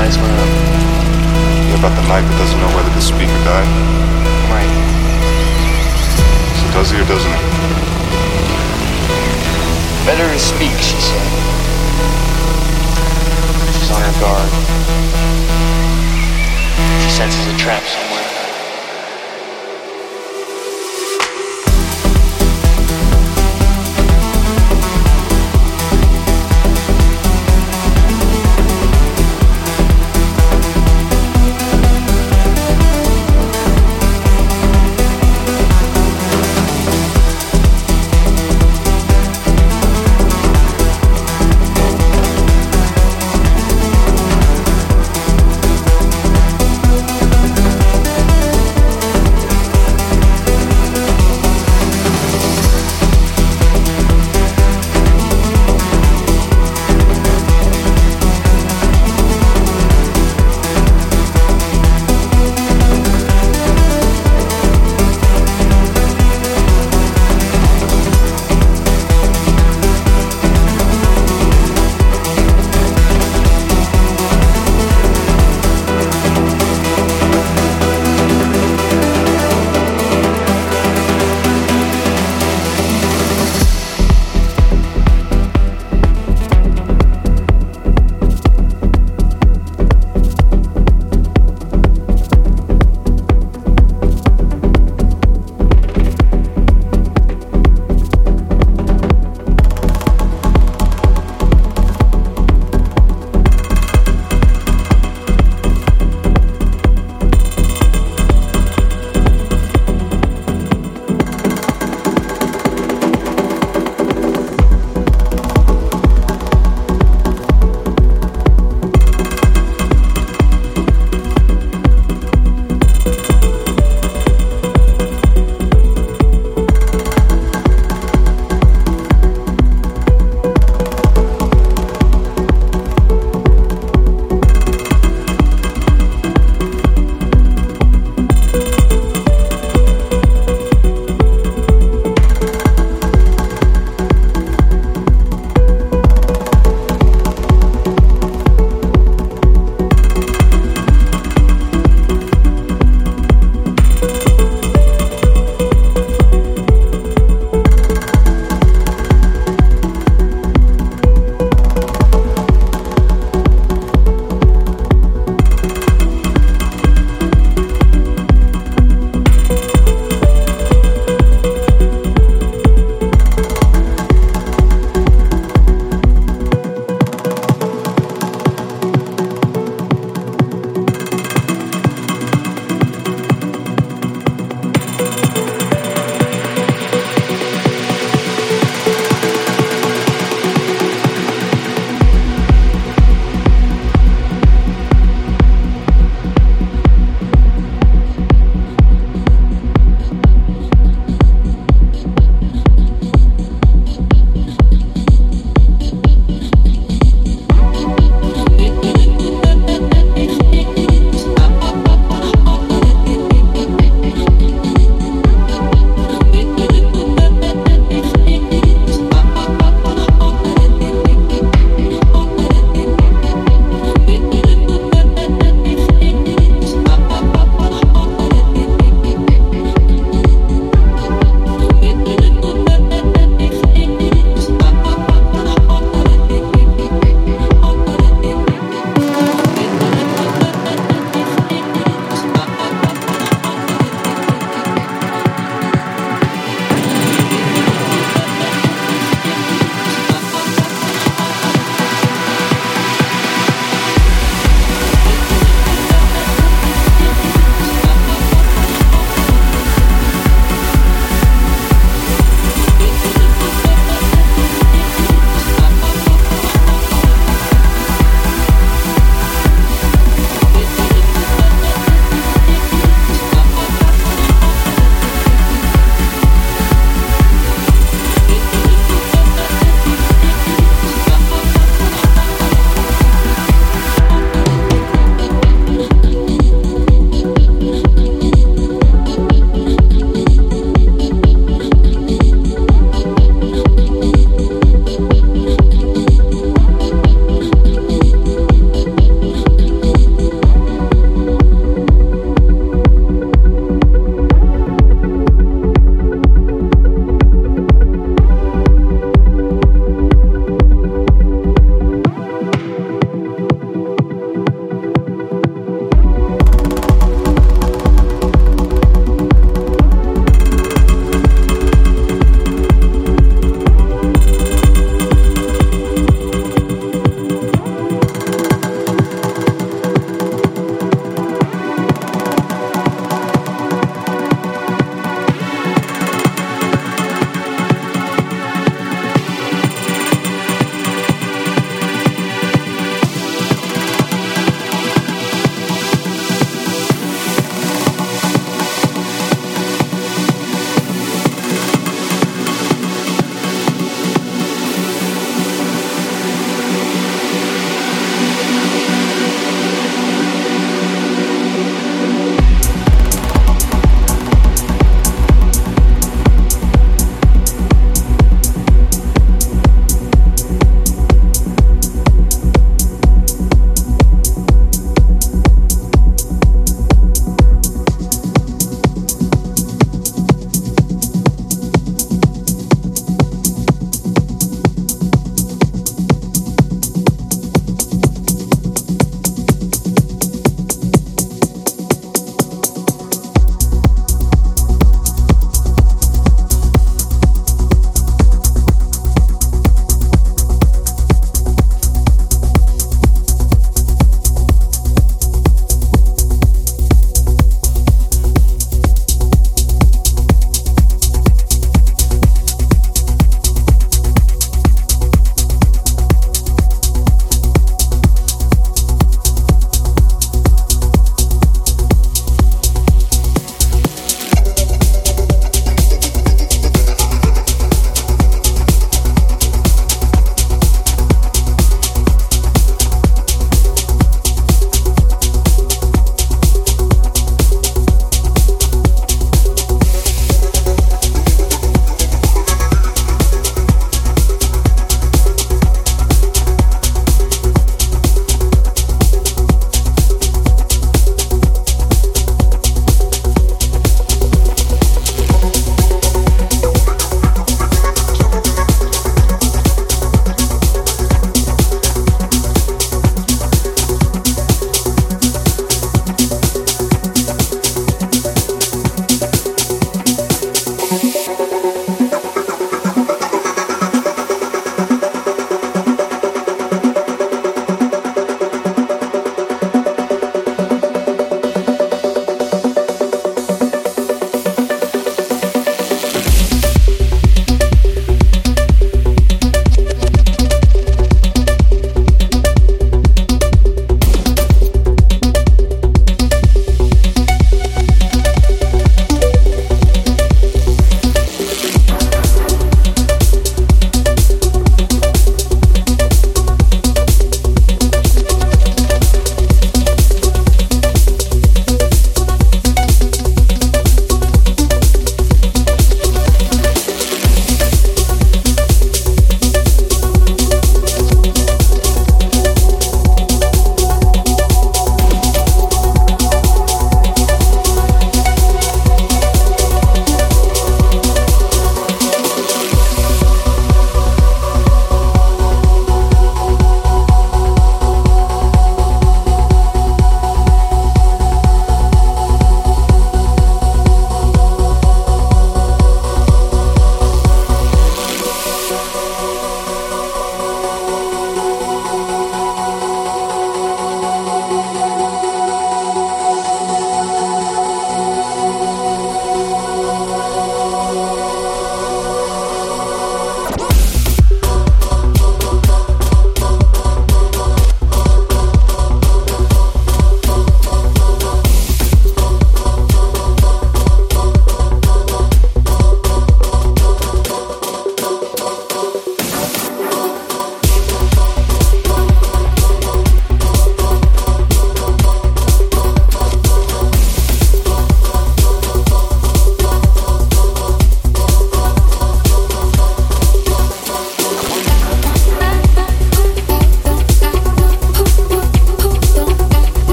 lights went up. Yeah, about the knife, but doesn't know whether to speak or die. Right. So does he or doesn't he? Better to speak, she said. She's on her guard. She senses a trap somewhere.